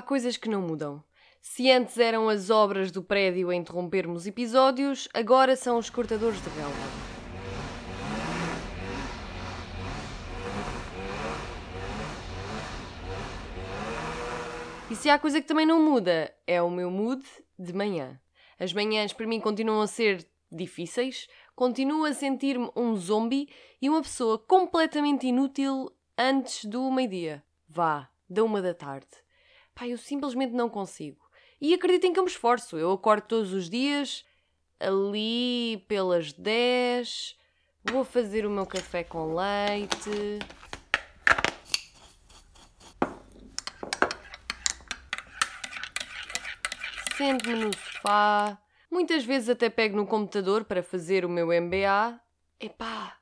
há coisas que não mudam. Se antes eram as obras do prédio a interrompermos episódios, agora são os cortadores de relva. E se há coisa que também não muda, é o meu mood de manhã. As manhãs para mim continuam a ser difíceis, continuo a sentir-me um zombie e uma pessoa completamente inútil antes do meio-dia. Vá, da uma da tarde. Pá, eu simplesmente não consigo. E acreditem que eu me esforço. Eu acordo todos os dias, ali pelas 10, vou fazer o meu café com leite. Sento-me no sofá. Muitas vezes até pego no computador para fazer o meu MBA. Epá,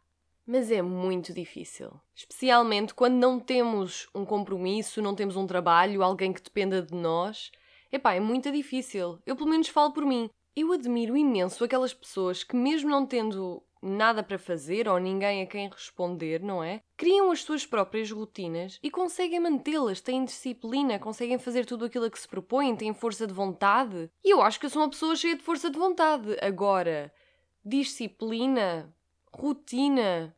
mas é muito difícil. Especialmente quando não temos um compromisso, não temos um trabalho, alguém que dependa de nós. Epá, é muito difícil. Eu pelo menos falo por mim. Eu admiro imenso aquelas pessoas que, mesmo não tendo nada para fazer ou ninguém a quem responder, não é? Criam as suas próprias rotinas e conseguem mantê-las, têm disciplina, conseguem fazer tudo aquilo a que se propõem, têm força de vontade. E eu acho que eu sou uma pessoa cheia de força de vontade. Agora, disciplina, rotina,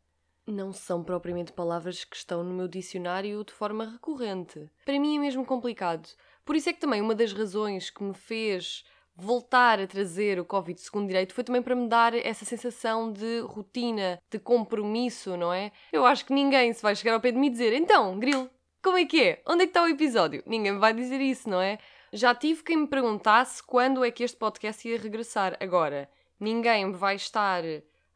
não são propriamente palavras que estão no meu dicionário de forma recorrente. Para mim é mesmo complicado. Por isso é que também uma das razões que me fez voltar a trazer o Covid segundo direito foi também para me dar essa sensação de rotina, de compromisso, não é? Eu acho que ninguém se vai chegar ao pé de mim dizer então, Grilo, como é que é? Onde é que está o episódio? Ninguém vai dizer isso, não é? Já tive quem me perguntasse quando é que este podcast ia regressar. Agora, ninguém vai estar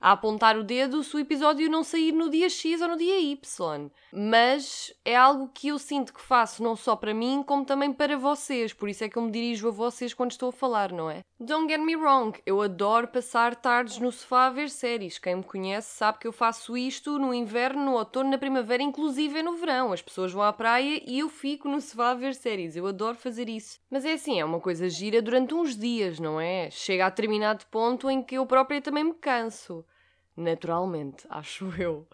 a apontar o dedo se o episódio não sair no dia X ou no dia Y. Mas é algo que eu sinto que faço não só para mim, como também para vocês. Por isso é que eu me dirijo a vocês quando estou a falar, não é? Don't get me wrong, eu adoro passar tardes no sofá a ver séries. Quem me conhece sabe que eu faço isto no inverno, no outono, na primavera, inclusive no verão. As pessoas vão à praia e eu fico no sofá a ver séries. Eu adoro fazer isso. Mas é assim, é uma coisa gira durante uns dias, não é? Chega a determinado ponto em que eu própria também me canso naturalmente, acho eu.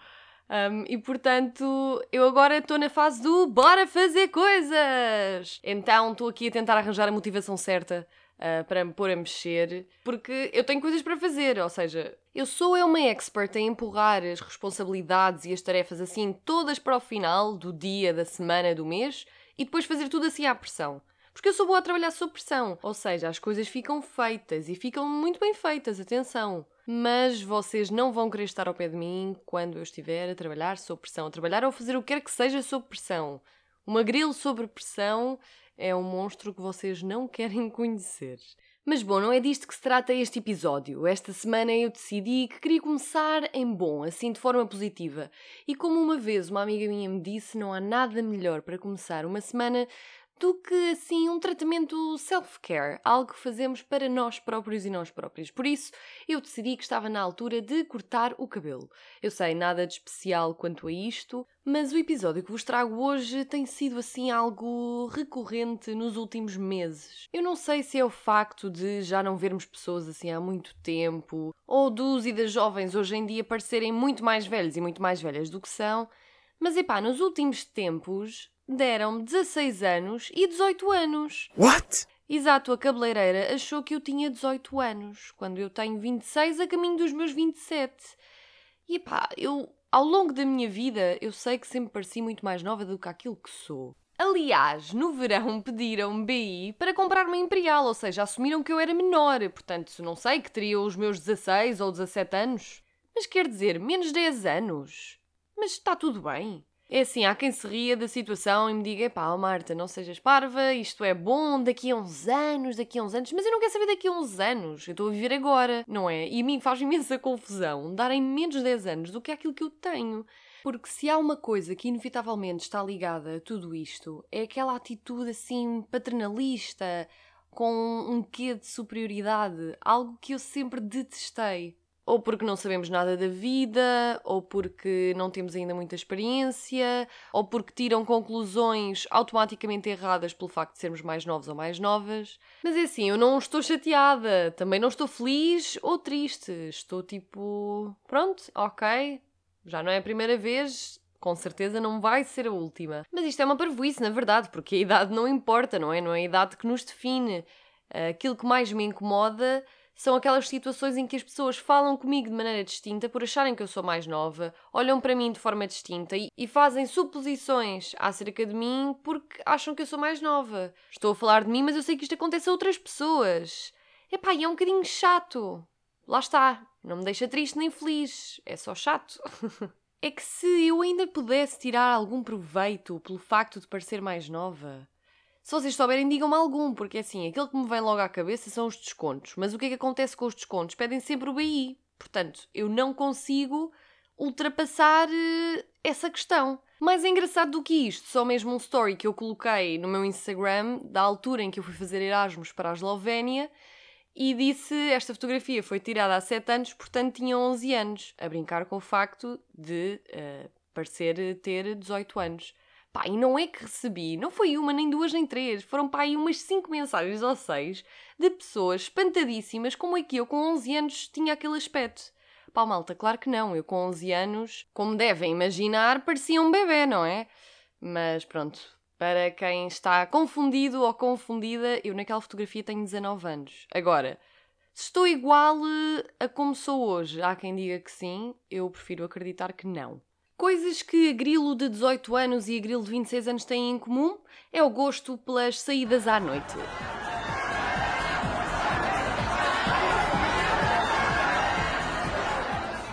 Um, e portanto, eu agora estou na fase do bora fazer coisas! Então estou aqui a tentar arranjar a motivação certa uh, para me pôr a mexer, porque eu tenho coisas para fazer, ou seja, eu sou eu uma expert em empurrar as responsabilidades e as tarefas assim todas para o final do dia, da semana, do mês e depois fazer tudo assim à pressão. Porque eu sou boa a trabalhar sob pressão, ou seja, as coisas ficam feitas e ficam muito bem feitas, atenção mas vocês não vão querer estar ao pé de mim quando eu estiver a trabalhar sob pressão, a trabalhar ou fazer o que quer que seja sob pressão. Uma grilo sob pressão é um monstro que vocês não querem conhecer. Mas bom, não é disto que se trata este episódio. Esta semana eu decidi que queria começar em bom, assim de forma positiva. E como uma vez uma amiga minha me disse, não há nada melhor para começar uma semana do que assim um tratamento self-care, algo que fazemos para nós próprios e nós próprios. Por isso, eu decidi que estava na altura de cortar o cabelo. Eu sei nada de especial quanto a isto, mas o episódio que vos trago hoje tem sido assim algo recorrente nos últimos meses. Eu não sei se é o facto de já não vermos pessoas assim há muito tempo, ou dos e das jovens hoje em dia parecerem muito mais velhos e muito mais velhas do que são, mas epá, nos últimos tempos deram-me 16 anos e 18 anos. What? Exato, a cabeleireira achou que eu tinha 18 anos, quando eu tenho 26 a caminho dos meus 27. E pá, eu, ao longo da minha vida, eu sei que sempre pareci muito mais nova do que aquilo que sou. Aliás, no verão pediram-me BI para comprar uma Imperial, ou seja, assumiram que eu era menor, portanto, não sei, que teria os meus 16 ou 17 anos. Mas quer dizer, menos 10 anos? Mas está tudo bem. É assim, há quem se ria da situação e me diga: pá, Marta, não sejas parva, isto é bom daqui a uns anos, daqui a uns anos, mas eu não quero saber daqui a uns anos, eu estou a viver agora, não é? E a mim faz imensa confusão darem menos de 10 anos do que aquilo que eu tenho. Porque se há uma coisa que inevitavelmente está ligada a tudo isto, é aquela atitude assim paternalista, com um quê de superioridade, algo que eu sempre detestei ou porque não sabemos nada da vida, ou porque não temos ainda muita experiência, ou porque tiram conclusões automaticamente erradas pelo facto de sermos mais novos ou mais novas. Mas é assim, eu não estou chateada, também não estou feliz ou triste. Estou tipo, pronto, ok, já não é a primeira vez, Com certeza não vai ser a última. Mas isto é uma parvoíce, na verdade, porque a idade não importa, não é? Não é a idade que nos define. Aquilo que mais me incomoda são aquelas situações em que as pessoas falam comigo de maneira distinta por acharem que eu sou mais nova, olham para mim de forma distinta e, e, fazem suposições acerca de mim porque acham que eu sou mais nova. Estou a falar de mim, mas eu sei que isto acontece a outras pessoas. Epá, e é um bocadinho chato. Lá está. Não me deixa triste nem feliz. É só chato. é que se eu ainda pudesse tirar algum proveito pelo facto de parecer mais nova, se vocês souberem, digam-me algum, porque assim, aquele que me vem logo à cabeça são os descontos. Mas o que é que acontece com os descontos? Pedem sempre o BI. Portanto, eu não consigo ultrapassar uh, essa questão. Mais engraçado do que isto, só mesmo um story que eu coloquei no meu Instagram da altura em que eu fui fazer Erasmus para a Eslovénia e disse esta fotografia foi tirada há 7 anos, portanto tinha 11 anos, a brincar com o facto de uh, parecer ter 18 anos. Pá, e não é que recebi, não foi uma, nem duas, nem três, foram pá, aí umas cinco mensagens ou seis de pessoas espantadíssimas como é que eu com 11 anos tinha aquele aspecto. Pá, malta, claro que não, eu com 11 anos, como devem imaginar, parecia um bebê, não é? Mas pronto, para quem está confundido ou confundida, eu naquela fotografia tenho 19 anos. Agora, se estou igual eh, a como sou hoje, há quem diga que sim, eu prefiro acreditar que não. Coisas que a Grilo de 18 anos e a Grilo de 26 anos têm em comum é o gosto pelas saídas à noite.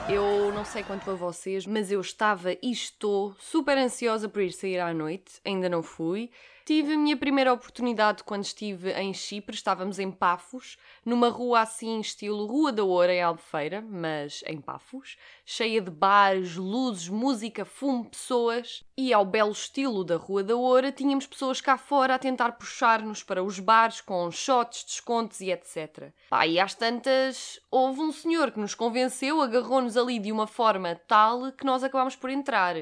Eu não sei quanto a vocês, mas eu estava e estou super ansiosa por ir sair à noite, ainda não fui. Tive a minha primeira oportunidade quando estive em Chipre, estávamos em Pafos, numa rua assim, estilo Rua da Oura, em Albufeira, mas em Pafos, cheia de bares, luzes, música, fumo, pessoas. E ao belo estilo da Rua da Oura, tínhamos pessoas cá fora a tentar puxar-nos para os bares com shots, descontos e etc. Pá, e às tantas, houve um senhor que nos convenceu, agarrou-nos ali de uma forma tal que nós acabámos por entrar.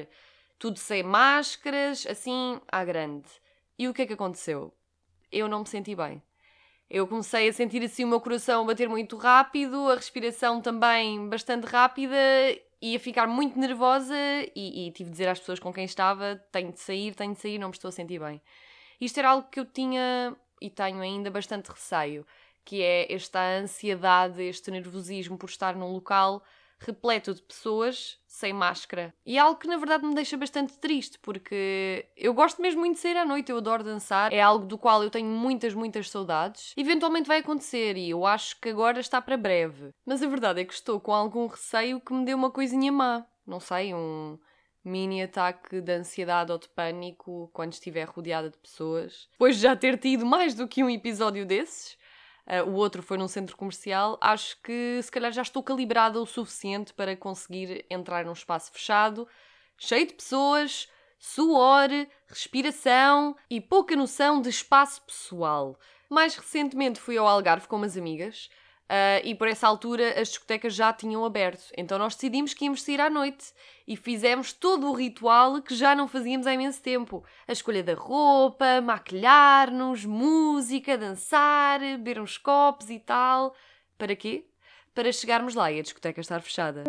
Tudo sem máscaras, assim, à grande. E o que é que aconteceu? Eu não me senti bem. Eu comecei a sentir assim o meu coração bater muito rápido, a respiração também bastante rápida e a ficar muito nervosa e, e, tive de dizer às pessoas com quem estava tenho de sair, tenho de sair, não me estou a sentir bem. Isto era algo que eu tinha e tenho ainda bastante receio, que é esta ansiedade, este nervosismo por estar num local repleto de pessoas sem máscara. E é algo que na verdade me deixa bastante triste, porque eu gosto mesmo muito de sair à noite, eu adoro dançar, é algo do qual eu tenho muitas, muitas saudades. Eventualmente vai acontecer e eu acho que agora está para breve. Mas a verdade é que estou com algum receio que me dê uma coisinha má. Não sei, um mini ataque de ansiedade ou de pânico quando estiver rodeada de pessoas. Depois de já ter tido mais do que um episódio desses uh, o outro foi num centro comercial, acho que se calhar já estou calibrada o suficiente para conseguir entrar num espaço fechado, cheio de pessoas, suor, respiração e pouca noção de espaço pessoal. Mais recentemente fui ao Algarve com umas amigas Uh, e por essa altura as discotecas já tinham aberto. Então nós decidimos que íamos sair à noite e fizemos todo o ritual que já não fazíamos há imenso tempo: a escolha da roupa, maquilhar-nos, música, dançar, beber uns copos e tal. Para quê? Para chegarmos lá e a discoteca estar fechada.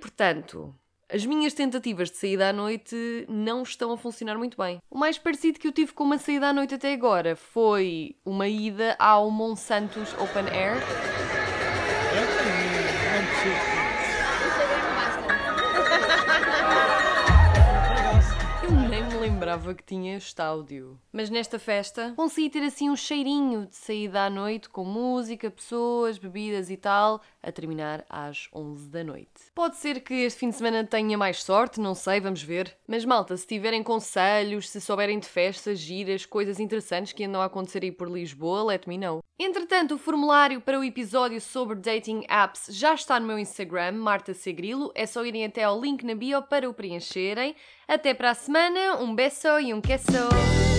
Portanto, as minhas tentativas de saída à noite não estão a funcionar muito bem. O mais parecido que eu tive com uma saída à noite até agora foi uma ida ao Monsantos Open Air. Lembrava que tinha este áudio. Mas nesta festa consegui ter assim um cheirinho de saída à noite com música, pessoas, bebidas e tal, a terminar às 11 da noite. Pode ser que este fim de semana tenha mais sorte, não sei, vamos ver. Mas malta, se tiverem conselhos, se souberem de festas, giras, coisas interessantes que andam a acontecer aí por Lisboa, let me know. Entretanto, o formulário para o episódio sobre dating apps já está no meu Instagram, Marta Segrilo. É só irem até ao link na bio para o preencherem. Até para a semana, um beijo e um queso!